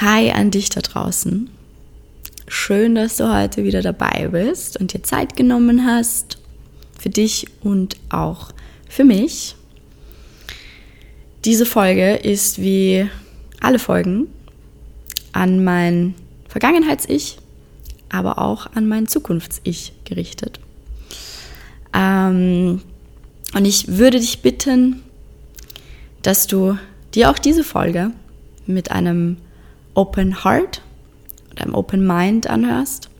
Hi an dich da draußen. Schön, dass du heute wieder dabei bist und dir Zeit genommen hast für dich und auch für mich. Diese Folge ist wie alle Folgen an mein Vergangenheits-Ich, aber auch an mein Zukunfts-Ich gerichtet. Ähm, und ich würde dich bitten, dass du dir auch diese Folge mit einem Open Heart oder einem Open Mind anhörst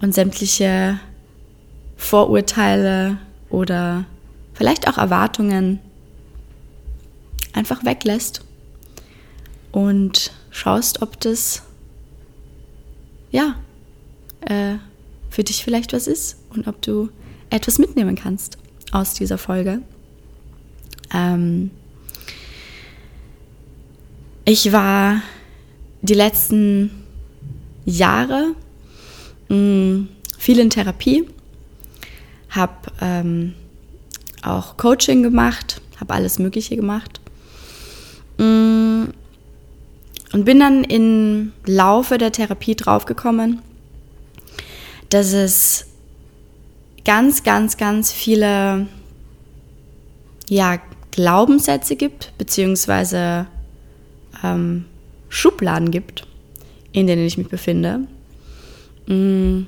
und sämtliche Vorurteile oder vielleicht auch Erwartungen einfach weglässt und schaust, ob das ja äh, für dich vielleicht was ist und ob du etwas mitnehmen kannst aus dieser Folge. Ähm ich war die letzten Jahre mh, mm, viel in Therapie, habe ähm, auch Coaching gemacht, habe alles Mögliche gemacht. Mh, mm, und bin dann im Laufe der Therapie draufgekommen, dass es ganz, ganz, ganz viele ja, Glaubenssätze gibt, beziehungsweise ähm, Schubladen gibt, in denen ich mich befinde. Mm,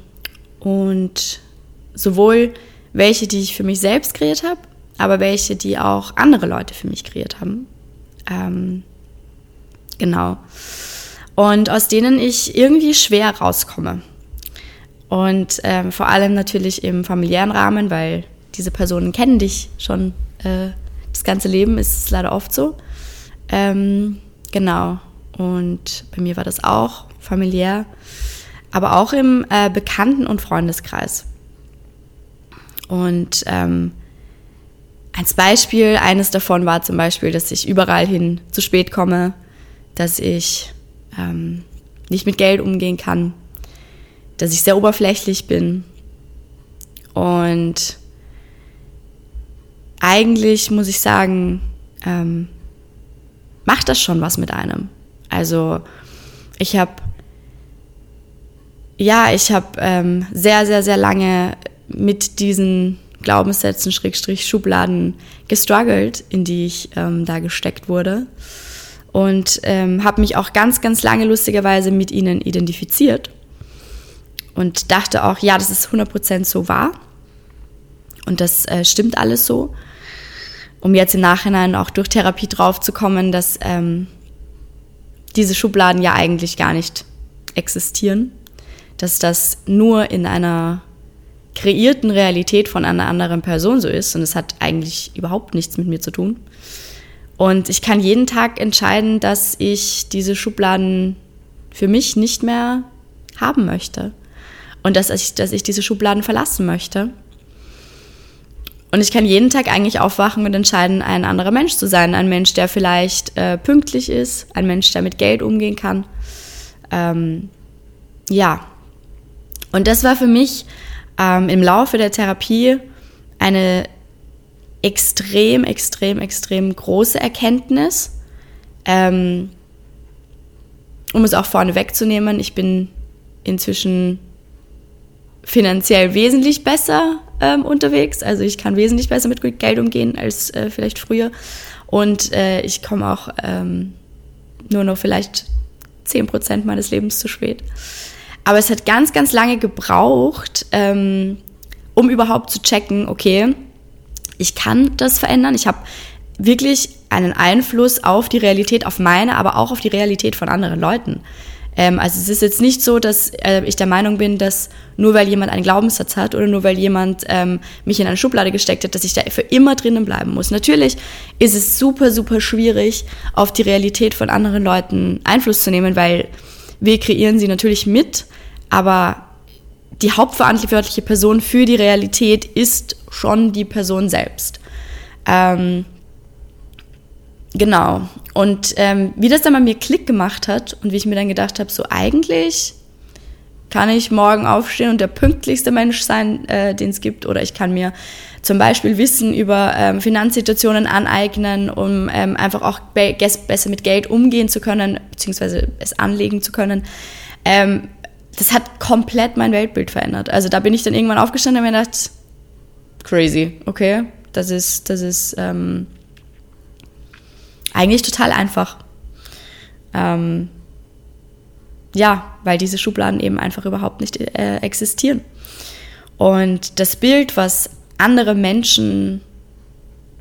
und sowohl welche, die ich für mich selbst kreiert habe, aber welche, die auch andere Leute für mich kreiert haben. Ähm, genau. Und aus denen ich irgendwie schwer rauskomme. Und ähm, vor allem natürlich im familiären Rahmen, weil diese Personen kennen dich schon äh, das ganze Leben, ist es leider oft so. Ähm, genau. Und bei mir war das auch familiär, aber auch im äh, Bekannten- und Freundeskreis. Und ähm, als Beispiel, eines davon war zum Beispiel, dass ich überall hin zu spät komme, dass ich ähm, nicht mit Geld umgehen kann, dass ich sehr oberflächlich bin. Und eigentlich muss ich sagen, ähm, macht das schon was mit einem. Also ich habe, ja, ich habe ähm, sehr, sehr, sehr lange mit diesen Glaubenssätzen, Schrägstrich, Schubladen gestruggelt, in die ich ähm, da gesteckt wurde. Und ähm, habe mich auch ganz, ganz lange lustigerweise mit ihnen identifiziert. Und dachte auch, ja, das ist 100% so wahr. Und das äh, stimmt alles so. Um jetzt im Nachhinein auch durch Therapie drauf zu kommen, dass ähm, diese Schubladen ja eigentlich gar nicht existieren, dass das nur in einer kreierten Realität von einer anderen Person so ist und es hat eigentlich überhaupt nichts mit mir zu tun. Und ich kann jeden Tag entscheiden, dass ich diese Schubladen für mich nicht mehr haben möchte und dass ich, dass ich diese Schubladen verlassen möchte. Und ich kann jeden Tag eigentlich aufwachen und entscheiden, ein anderer Mensch zu sein. Ein Mensch, der vielleicht äh, pünktlich ist, ein Mensch, der mit Geld umgehen kann. Ähm, ja. Und das war für mich ähm, im Laufe der Therapie eine extrem, extrem, extrem große Erkenntnis. Ähm, um es auch vorne wegzunehmen, ich bin inzwischen finanziell wesentlich besser ähm, unterwegs. Also ich kann wesentlich besser mit Geld umgehen als äh, vielleicht früher. Und äh, ich komme auch ähm, nur noch vielleicht 10% meines Lebens zu spät. Aber es hat ganz, ganz lange gebraucht, ähm, um überhaupt zu checken, okay, ich kann das verändern. Ich habe wirklich einen Einfluss auf die Realität, auf meine, aber auch auf die Realität von anderen Leuten. Ähm, also es ist jetzt nicht so, dass äh, ich der Meinung bin, dass nur weil jemand einen Glaubenssatz hat oder nur weil jemand ähm, mich in eine Schublade gesteckt hat, dass ich da für immer drinnen bleiben muss. Natürlich ist es super, super schwierig, auf die Realität von anderen Leuten Einfluss zu nehmen, weil wir kreieren sie natürlich mit, aber die hauptverantwortliche Person für die Realität ist schon die Person selbst. Ähm, Genau. Und ähm, wie das dann bei mir Klick gemacht hat und wie ich mir dann gedacht habe, so eigentlich kann ich morgen aufstehen und der pünktlichste Mensch sein, äh, den es gibt, oder ich kann mir zum Beispiel Wissen über ähm, Finanzsituationen aneignen, um ähm, einfach auch be besser mit Geld umgehen zu können, beziehungsweise es anlegen zu können. Ähm, das hat komplett mein Weltbild verändert. Also da bin ich dann irgendwann aufgestanden und mir gedacht, crazy, okay, das ist, das ist ähm, eigentlich total einfach. Ähm, ja, weil diese Schubladen eben einfach überhaupt nicht äh, existieren. Und das Bild, was andere Menschen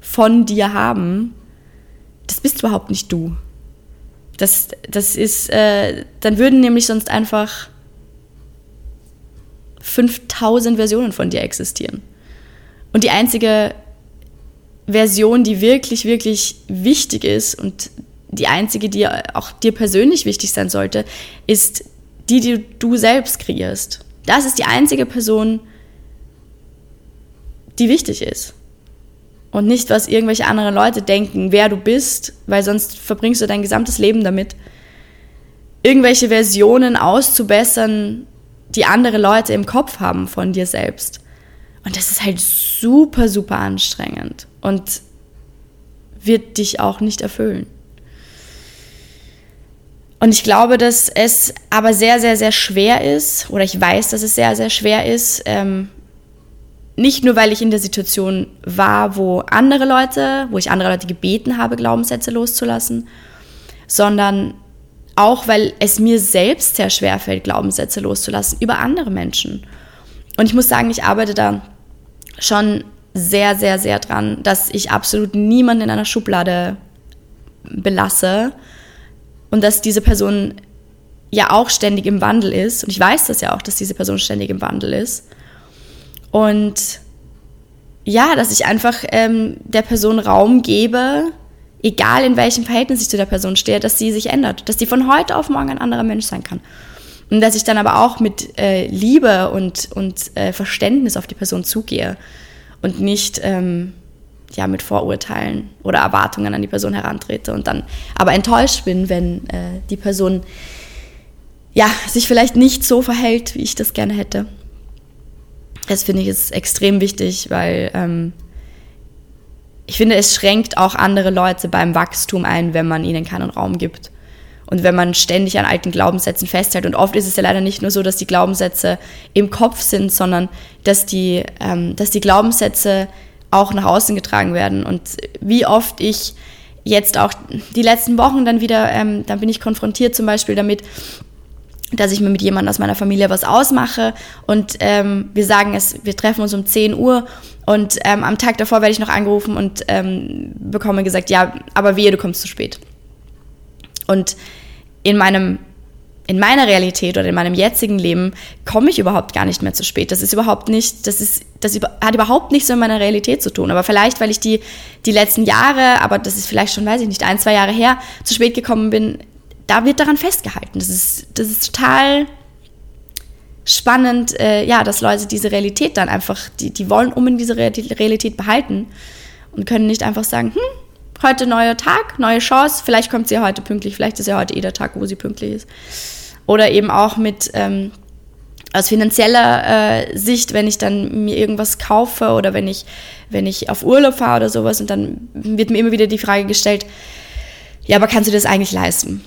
von dir haben, das bist überhaupt nicht du. Das, das ist, äh, dann würden nämlich sonst einfach 5000 Versionen von dir existieren. Und die einzige Version, die wirklich, wirklich wichtig ist und die einzige, die auch dir persönlich wichtig sein sollte, ist die, die du selbst kreierst. Das ist die einzige Person, die wichtig ist. Und nicht, was irgendwelche anderen Leute denken, wer du bist, weil sonst verbringst du dein gesamtes Leben damit, irgendwelche Versionen auszubessern, die andere Leute im Kopf haben von dir selbst. Und das ist halt super, super anstrengend und wird dich auch nicht erfüllen. Und ich glaube, dass es aber sehr, sehr, sehr schwer ist, oder ich weiß, dass es sehr, sehr schwer ist, ähm, nicht nur, weil ich in der Situation war, wo andere Leute, wo ich andere Leute gebeten habe, Glaubenssätze loszulassen, sondern auch, weil es mir selbst sehr schwer fällt, Glaubenssätze loszulassen über andere Menschen. Und ich muss sagen, ich arbeite da schon sehr, sehr, sehr dran, dass ich absolut niemanden in einer Schublade belasse und dass diese Person ja auch ständig im Wandel ist. Und ich weiß das ja auch, dass diese Person ständig im Wandel ist. Und ja, dass ich einfach ähm, der Person Raum gebe, egal in welchem Verhältnis ich zu der Person stehe, dass sie sich ändert, dass sie von heute auf morgen ein anderer Mensch sein kann. Und dass ich dann aber auch mit äh, Liebe und, und äh, Verständnis auf die Person zugehe und nicht ähm, ja, mit Vorurteilen oder Erwartungen an die Person herantrete und dann aber enttäuscht bin, wenn äh, die Person ja, sich vielleicht nicht so verhält, wie ich das gerne hätte. Das finde ich ist extrem wichtig, weil ähm, ich finde, es schränkt auch andere Leute beim Wachstum ein, wenn man ihnen keinen Raum gibt. Und wenn man ständig an alten Glaubenssätzen festhält. Und oft ist es ja leider nicht nur so, dass die Glaubenssätze im Kopf sind, sondern dass die, ähm, dass die Glaubenssätze auch nach außen getragen werden. Und wie oft ich jetzt auch die letzten Wochen dann wieder, ähm, dann bin ich konfrontiert zum Beispiel damit, dass ich mir mit jemandem aus meiner Familie was ausmache und ähm, wir sagen es, wir treffen uns um 10 Uhr und ähm, am Tag davor werde ich noch angerufen und ähm, bekomme gesagt, ja, aber wehe, du kommst zu spät. Und in meinem in meiner Realität oder in meinem jetzigen Leben komme ich überhaupt gar nicht mehr zu spät. Das ist überhaupt nicht, das ist, das hat überhaupt nichts mit meiner Realität zu tun. Aber vielleicht, weil ich die, die letzten Jahre, aber das ist vielleicht schon, weiß ich nicht, ein, zwei Jahre her, zu spät gekommen bin, da wird daran festgehalten. Das ist, das ist total spannend, äh, ja, dass Leute diese Realität dann einfach, die, die wollen um in diese Realität behalten und können nicht einfach sagen, hm, heute neuer Tag, neue Chance, vielleicht kommt sie heute pünktlich, vielleicht ist ja heute eh der Tag, wo sie pünktlich ist. Oder eben auch mit ähm, aus finanzieller äh, Sicht, wenn ich dann mir irgendwas kaufe oder wenn ich, wenn ich auf Urlaub fahre oder sowas und dann wird mir immer wieder die Frage gestellt, ja, aber kannst du das eigentlich leisten?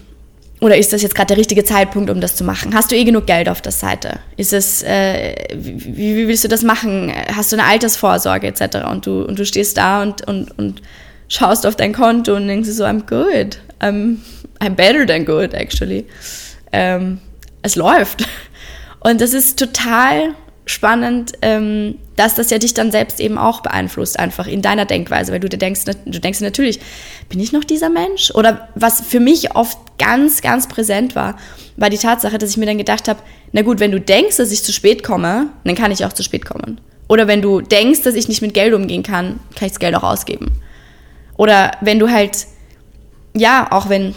Oder ist das jetzt gerade der richtige Zeitpunkt, um das zu machen? Hast du eh genug Geld auf der Seite? Ist es, äh, wie, wie, willst du das machen? Hast du eine Altersvorsorge etc.? Und du, und du stehst da und, und, und schaust auf dein Konto und denkst so, I'm good. I'm, I'm better than good, actually. Ähm, es läuft. Und das ist total spannend, ähm, dass das ja dich dann selbst eben auch beeinflusst, einfach in deiner Denkweise, weil du dir denkst, du denkst natürlich, bin ich noch dieser Mensch? Oder was für mich oft ganz, ganz präsent war, war die Tatsache, dass ich mir dann gedacht habe, na gut, wenn du denkst, dass ich zu spät komme, dann kann ich auch zu spät kommen. Oder wenn du denkst, dass ich nicht mit Geld umgehen kann, kann ich das Geld auch ausgeben. Oder wenn du halt, ja, auch wenn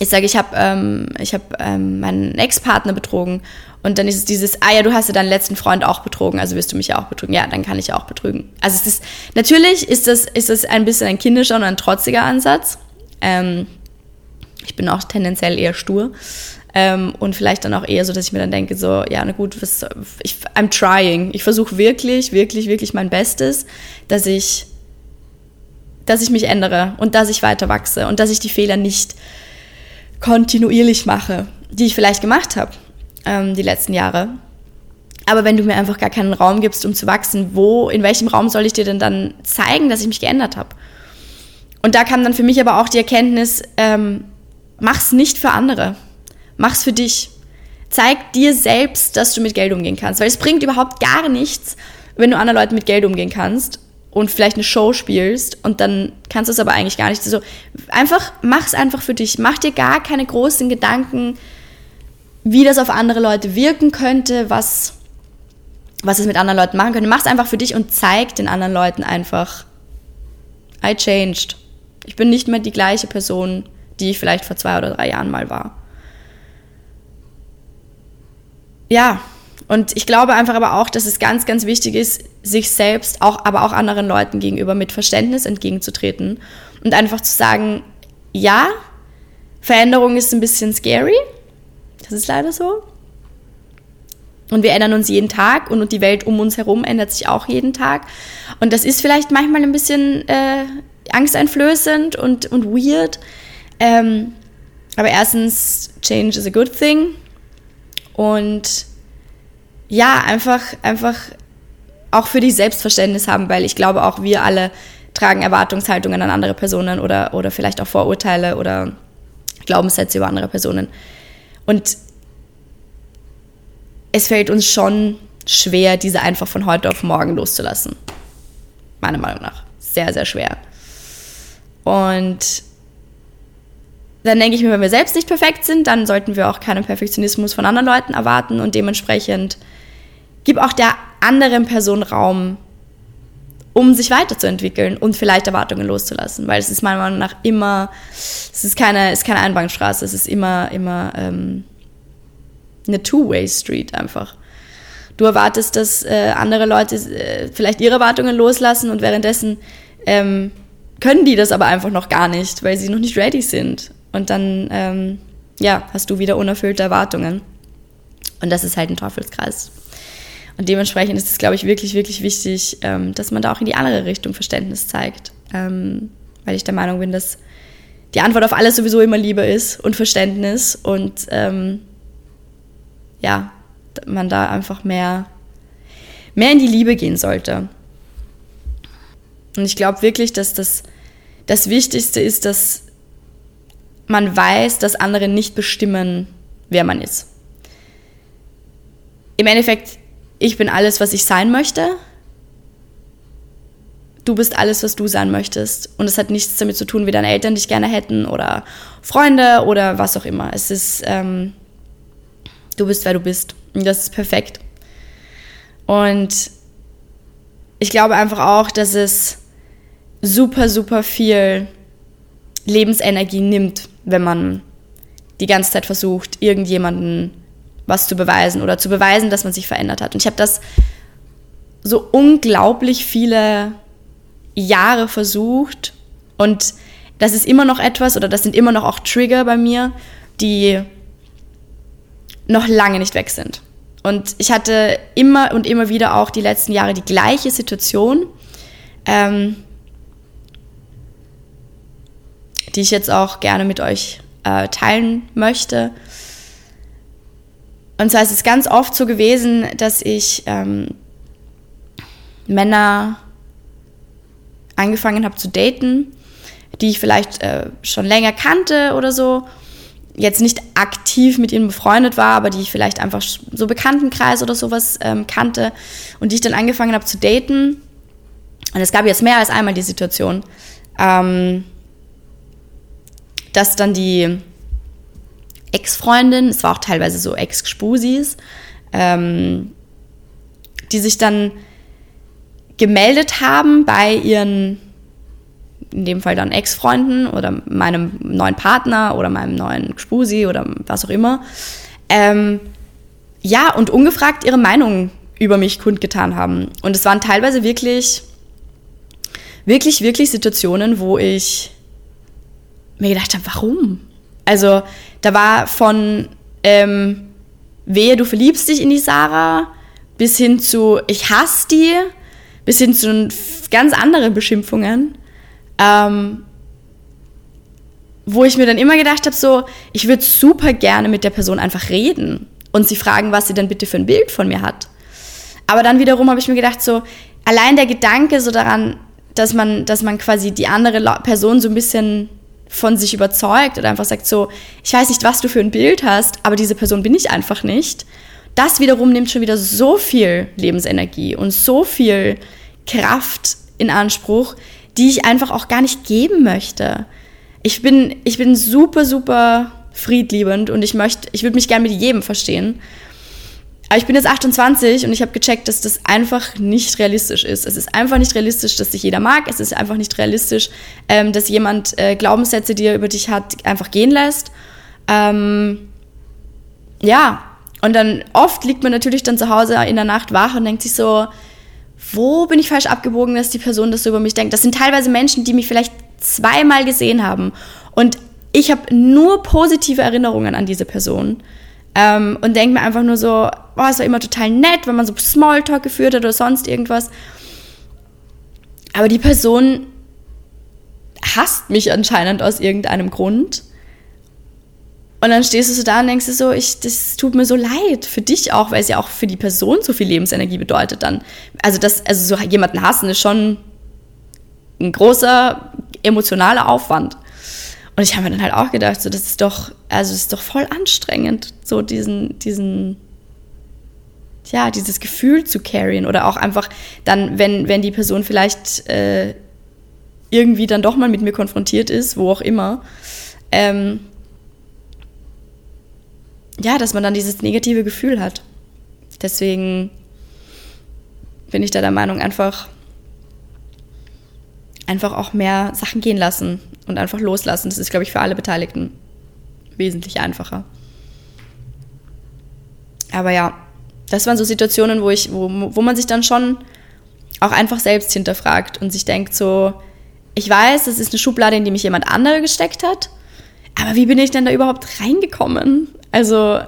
ich sage, ich habe ähm, ich hab, ähm, meinen Ex-Partner betrogen und dann ist es dieses, ah ja, du hast ja deinen letzten Freund auch betrogen, also wirst du mich ja auch betrügen. Ja, dann kann ich ja auch betrügen. Also es ist, natürlich ist das, ist das ein bisschen ein kindischer und ein trotziger Ansatz. Ähm, ich bin auch tendenziell eher stur. Ähm, und vielleicht dann auch eher so, dass ich mir dann denke, so, ja, na gut, was, ich, I'm trying. Ich versuche wirklich, wirklich, wirklich mein Bestes, dass ich, dass ich mich ändere und dass ich weiter wachse und dass ich die Fehler nicht kontinuierlich mache, die ich vielleicht gemacht habe ähm, die letzten Jahre. Aber wenn du mir einfach gar keinen Raum gibst, um zu wachsen, wo, in welchem Raum soll ich dir denn dann zeigen, dass ich mich geändert habe? Und da kam dann für mich aber auch die Erkenntnis, ähm, mach's nicht für andere, mach's für dich. Zeig dir selbst, dass du mit Geld umgehen kannst, weil es bringt überhaupt gar nichts, wenn du anderen Leuten mit Geld umgehen kannst und vielleicht eine Show spielst und dann kannst du es aber eigentlich gar nicht. So, einfach mach's einfach für dich. Mach dir gar keine großen Gedanken, wie das auf andere Leute wirken könnte, was, was es mit anderen Leuten machen könnte. Mach's einfach für dich und zeig den anderen Leuten einfach, I changed. Ich bin nicht mehr die gleiche Person, die ich vielleicht vor zwei oder drei Jahren mal war. Ja, und ich glaube einfach aber auch, dass es ganz, ganz wichtig ist, sich selbst, auch, aber auch anderen Leuten gegenüber mit Verständnis entgegenzutreten und einfach zu sagen, ja, Veränderung ist ein bisschen scary. Das ist leider so. Und wir ändern uns jeden Tag und die Welt um uns herum ändert sich auch jeden Tag. Und das ist vielleicht manchmal ein bisschen äh, angsteinflößend und, und weird. Ähm, aber erstens, Change is a good thing. Und ja, einfach, einfach auch für dich Selbstverständnis haben, weil ich glaube, auch wir alle tragen Erwartungshaltungen an andere Personen oder, oder vielleicht auch Vorurteile oder Glaubenssätze über andere Personen. Und es fällt uns schon schwer, diese einfach von heute auf morgen loszulassen. Meiner Meinung nach. Sehr, sehr schwer. Und dann denke ich mir, wenn wir selbst nicht perfekt sind, dann sollten wir auch keinen Perfektionismus von anderen Leuten erwarten und dementsprechend gib auch der anderen Person Raum, um sich weiterzuentwickeln und vielleicht Erwartungen loszulassen, weil es ist meiner Meinung nach immer, es ist keine, ist keine Einbahnstraße, es ist immer, immer ähm, eine Two-Way-Street einfach. Du erwartest, dass äh, andere Leute äh, vielleicht ihre Erwartungen loslassen und währenddessen ähm, können die das aber einfach noch gar nicht, weil sie noch nicht ready sind. Und dann, ähm, ja, hast du wieder unerfüllte Erwartungen. Und das ist halt ein Teufelskreis. Und dementsprechend ist es, glaube ich, wirklich, wirklich wichtig, ähm, dass man da auch in die andere Richtung Verständnis zeigt. Ähm, weil ich der Meinung bin, dass die Antwort auf alles sowieso immer Liebe ist und Verständnis und ähm, ja, man da einfach mehr, mehr in die Liebe gehen sollte. Und ich glaube wirklich, dass das, das Wichtigste ist, dass man weiß, dass andere nicht bestimmen, wer man ist. Im Endeffekt, ich bin alles, was ich sein möchte. Du bist alles, was du sein möchtest. Und es hat nichts damit zu tun, wie deine Eltern dich gerne hätten oder Freunde oder was auch immer. Es ist, ähm, du bist, wer du bist. Und das ist perfekt. Und ich glaube einfach auch, dass es super, super viel Lebensenergie nimmt, wenn man die ganze Zeit versucht, irgendjemanden was zu beweisen oder zu beweisen, dass man sich verändert hat. Und ich habe das so unglaublich viele Jahre versucht und das ist immer noch etwas oder das sind immer noch auch Trigger bei mir, die noch lange nicht weg sind. Und ich hatte immer und immer wieder auch die letzten Jahre die gleiche Situation. Ähm, die ich jetzt auch gerne mit euch äh, teilen möchte. Und zwar ist es ganz oft so gewesen, dass ich ähm, Männer angefangen habe zu daten, die ich vielleicht äh, schon länger kannte oder so, jetzt nicht aktiv mit ihnen befreundet war, aber die ich vielleicht einfach so Bekanntenkreis oder sowas ähm, kannte und die ich dann angefangen habe zu daten. Und es gab jetzt mehr als einmal die Situation, ähm, dass dann die Ex-Freundin, es war auch teilweise so Ex-Spusis, ähm, die sich dann gemeldet haben bei ihren, in dem Fall dann Ex-Freunden oder meinem neuen Partner oder meinem neuen Spusi oder was auch immer, ähm, ja, und ungefragt ihre Meinung über mich kundgetan haben. Und es waren teilweise wirklich, wirklich, wirklich Situationen, wo ich mir gedacht habe, warum? Also da war von ähm, wehe, du verliebst dich in die Sarah, bis hin zu ich hasse die, bis hin zu ganz anderen Beschimpfungen, ähm, wo ich mir dann immer gedacht habe, so, ich würde super gerne mit der Person einfach reden und sie fragen, was sie denn bitte für ein Bild von mir hat. Aber dann wiederum habe ich mir gedacht, so, allein der Gedanke so daran, dass man, dass man quasi die andere Person so ein bisschen von sich überzeugt oder einfach sagt so, ich weiß nicht, was du für ein Bild hast, aber diese Person bin ich einfach nicht. Das wiederum nimmt schon wieder so viel Lebensenergie und so viel Kraft in Anspruch, die ich einfach auch gar nicht geben möchte. Ich bin, ich bin super, super friedliebend und ich möchte, ich würde mich gerne mit jedem verstehen. Aber ich bin jetzt 28 und ich habe gecheckt, dass das einfach nicht realistisch ist. Es ist einfach nicht realistisch, dass sich jeder mag. Es ist einfach nicht realistisch, ähm, dass jemand äh, Glaubenssätze, die er über dich hat, einfach gehen lässt. Ähm, ja, und dann oft liegt man natürlich dann zu Hause in der Nacht wach und denkt sich so, wo bin ich falsch abgebogen, dass die Person das so über mich denkt. Das sind teilweise Menschen, die mich vielleicht zweimal gesehen haben. Und ich habe nur positive Erinnerungen an diese Person. Ähm, und denke mir einfach nur so, oh, es war immer total nett, wenn man so Smalltalk geführt hat oder sonst irgendwas. Aber die Person hasst mich anscheinend aus irgendeinem Grund. Und dann stehst du so da und denkst du so, ich, das tut mir so leid für dich auch, weil es ja auch für die Person so viel Lebensenergie bedeutet dann. Also das, also so jemanden hassen ist schon ein großer emotionaler Aufwand. Und ich habe mir dann halt auch gedacht, so, das ist doch, also ist doch voll anstrengend, so diesen, diesen, ja, dieses Gefühl zu carryen oder auch einfach dann, wenn, wenn die Person vielleicht äh, irgendwie dann doch mal mit mir konfrontiert ist, wo auch immer, ähm, ja, dass man dann dieses negative Gefühl hat. Deswegen bin ich da der Meinung, einfach, einfach auch mehr Sachen gehen lassen und einfach loslassen. Das ist, glaube ich, für alle Beteiligten wesentlich einfacher. Aber ja, das waren so Situationen, wo ich, wo, wo man sich dann schon auch einfach selbst hinterfragt und sich denkt so, ich weiß, das ist eine Schublade, in die mich jemand andere gesteckt hat, aber wie bin ich denn da überhaupt reingekommen? Also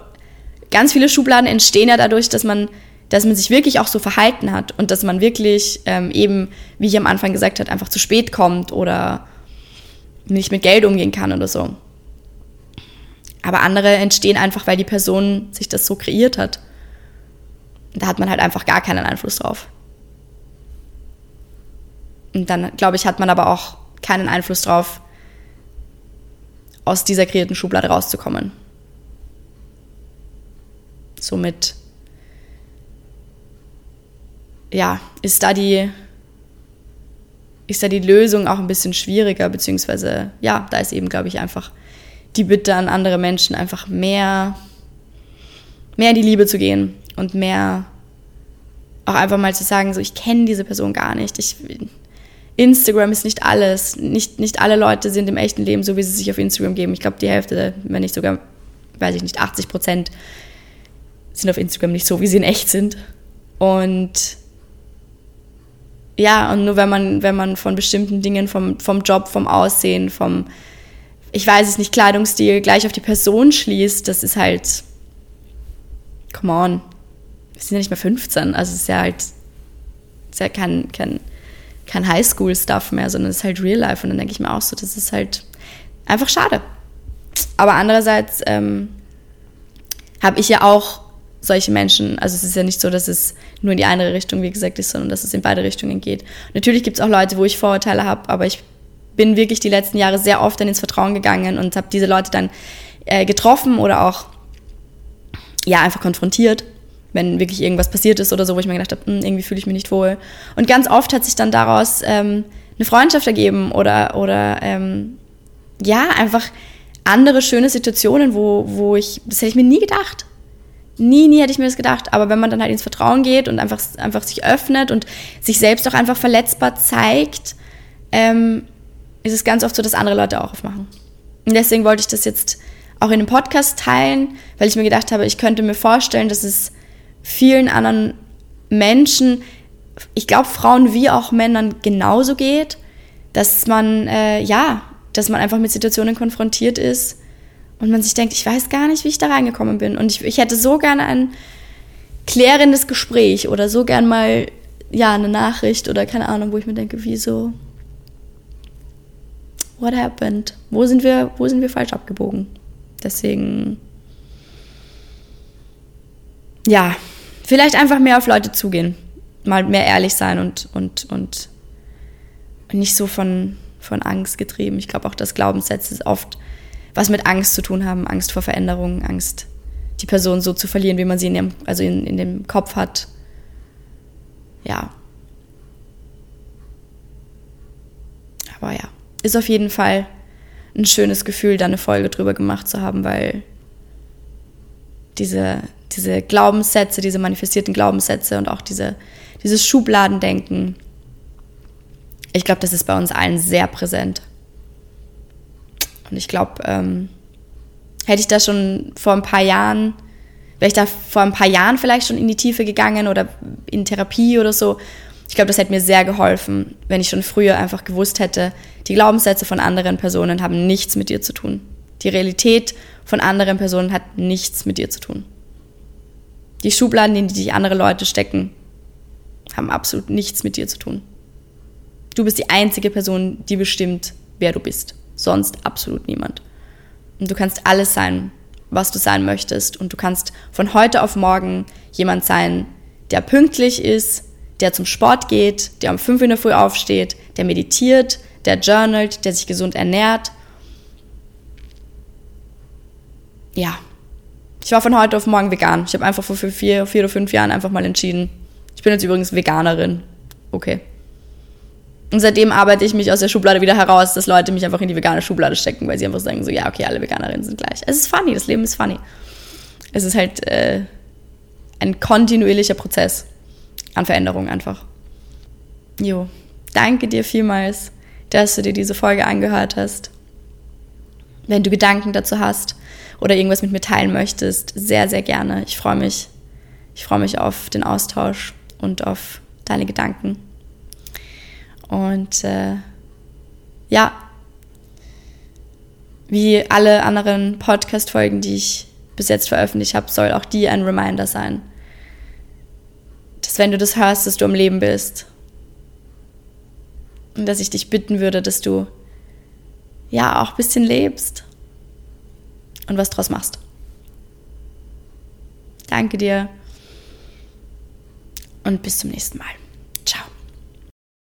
ganz viele Schubladen entstehen ja dadurch, dass man, dass man sich wirklich auch so verhalten hat und dass man wirklich ähm, eben, wie ich am Anfang gesagt habe, einfach zu spät kommt oder nicht mit Geld umgehen kann oder so. Aber andere entstehen einfach, weil die Person sich das so kreiert hat. Da hat man halt einfach gar keinen Einfluss drauf. Und dann, glaube ich, hat man aber auch keinen Einfluss drauf, aus dieser kreierten Schublade rauszukommen. Somit, ja, ist da die ist da die Lösung auch ein bisschen schwieriger, beziehungsweise ja, da ist eben, glaube ich, einfach die Bitte an andere Menschen, einfach mehr, mehr in die Liebe zu gehen und mehr auch einfach mal zu sagen, so ich kenne diese Person gar nicht. Ich, Instagram ist nicht alles. Nicht, nicht alle Leute sind im echten Leben so, wie sie sich auf Instagram geben. Ich glaube, die Hälfte, wenn nicht sogar, weiß ich nicht, 80 Prozent sind auf Instagram nicht so, wie sie in echt sind. Und ja, und nur wenn man, wenn man von bestimmten Dingen, vom, vom Job, vom Aussehen, vom, ich weiß es nicht, Kleidungsstil gleich auf die Person schließt, das ist halt, come on, wir sind ja nicht mehr 15, also es ist ja halt, ist ja kein, kein, kein Highschool-Stuff mehr, sondern es ist halt Real Life und dann denke ich mir auch so, das ist halt einfach schade. Aber andererseits ähm, habe ich ja auch solche Menschen, also es ist ja nicht so, dass es nur in die eine Richtung, wie gesagt, ist, sondern dass es in beide Richtungen geht. Natürlich gibt es auch Leute, wo ich Vorurteile habe, aber ich bin wirklich die letzten Jahre sehr oft dann ins Vertrauen gegangen und habe diese Leute dann äh, getroffen oder auch ja einfach konfrontiert, wenn wirklich irgendwas passiert ist oder so, wo ich mir gedacht habe, hm, irgendwie fühle ich mich nicht wohl. Und ganz oft hat sich dann daraus ähm, eine Freundschaft ergeben oder oder ähm, ja einfach andere schöne Situationen, wo wo ich das hätte ich mir nie gedacht Nie, nie hätte ich mir das gedacht. Aber wenn man dann halt ins Vertrauen geht und einfach, einfach sich öffnet und sich selbst auch einfach verletzbar zeigt, ähm, ist es ganz oft so, dass andere Leute auch aufmachen. Und deswegen wollte ich das jetzt auch in dem Podcast teilen, weil ich mir gedacht habe, ich könnte mir vorstellen, dass es vielen anderen Menschen, ich glaube Frauen wie auch Männern genauso geht, dass man, äh, ja, dass man einfach mit Situationen konfrontiert ist und man sich denkt, ich weiß gar nicht, wie ich da reingekommen bin. Und ich, ich hätte so gerne ein klärendes Gespräch oder so gern mal ja eine Nachricht oder keine Ahnung, wo ich mir denke, wieso? What happened? Wo sind wir, wo sind wir falsch abgebogen? Deswegen ja, vielleicht einfach mehr auf Leute zugehen, mal mehr ehrlich sein und und und nicht so von von Angst getrieben. Ich glaube auch, dass Glaubenssätze oft was mit Angst zu tun haben, Angst vor Veränderungen, Angst, die Person so zu verlieren, wie man sie in ihrem, also in, in dem Kopf hat. Ja. Aber ja, ist auf jeden Fall ein schönes Gefühl, da eine Folge drüber gemacht zu haben, weil diese, diese Glaubenssätze, diese manifestierten Glaubenssätze und auch diese, dieses Schubladendenken, ich glaube, das ist bei uns allen sehr präsent. Und ich glaube, ähm, hätte ich da schon vor ein paar Jahren, wäre ich da vor ein paar Jahren vielleicht schon in die Tiefe gegangen oder in Therapie oder so. Ich glaube, das hätte mir sehr geholfen, wenn ich schon früher einfach gewusst hätte, die Glaubenssätze von anderen Personen haben nichts mit dir zu tun. Die Realität von anderen Personen hat nichts mit dir zu tun. Die Schubladen, in die die andere Leute stecken, haben absolut nichts mit dir zu tun. Du bist die einzige Person, die bestimmt, wer du bist sonst absolut niemand. Und du kannst alles sein, was du sein möchtest. Und du kannst von heute auf morgen jemand sein, der pünktlich ist, der zum Sport geht, der um 5 in der Früh aufsteht, der meditiert, der journalt, der sich gesund ernährt. Ja, ich war von heute auf morgen vegan. Ich habe einfach vor vier, vier oder fünf Jahren einfach mal entschieden. Ich bin jetzt übrigens Veganerin. Okay. Und seitdem arbeite ich mich aus der Schublade wieder heraus, dass Leute mich einfach in die vegane Schublade stecken, weil sie einfach sagen so, ja, okay, alle Veganerinnen sind gleich. Es ist funny, das Leben ist funny. Es ist halt äh, ein kontinuierlicher Prozess an Veränderung einfach. Jo, danke dir vielmals, dass du dir diese Folge angehört hast. Wenn du Gedanken dazu hast oder irgendwas mit mir teilen möchtest, sehr, sehr gerne. Ich freue mich. Ich freue mich auf den Austausch und auf deine Gedanken. Und äh, ja, wie alle anderen Podcast-Folgen, die ich bis jetzt veröffentlicht habe, soll auch die ein Reminder sein. Dass wenn du das hörst, dass du am Leben bist. Und dass ich dich bitten würde, dass du ja auch ein bisschen lebst und was draus machst. Danke dir und bis zum nächsten Mal.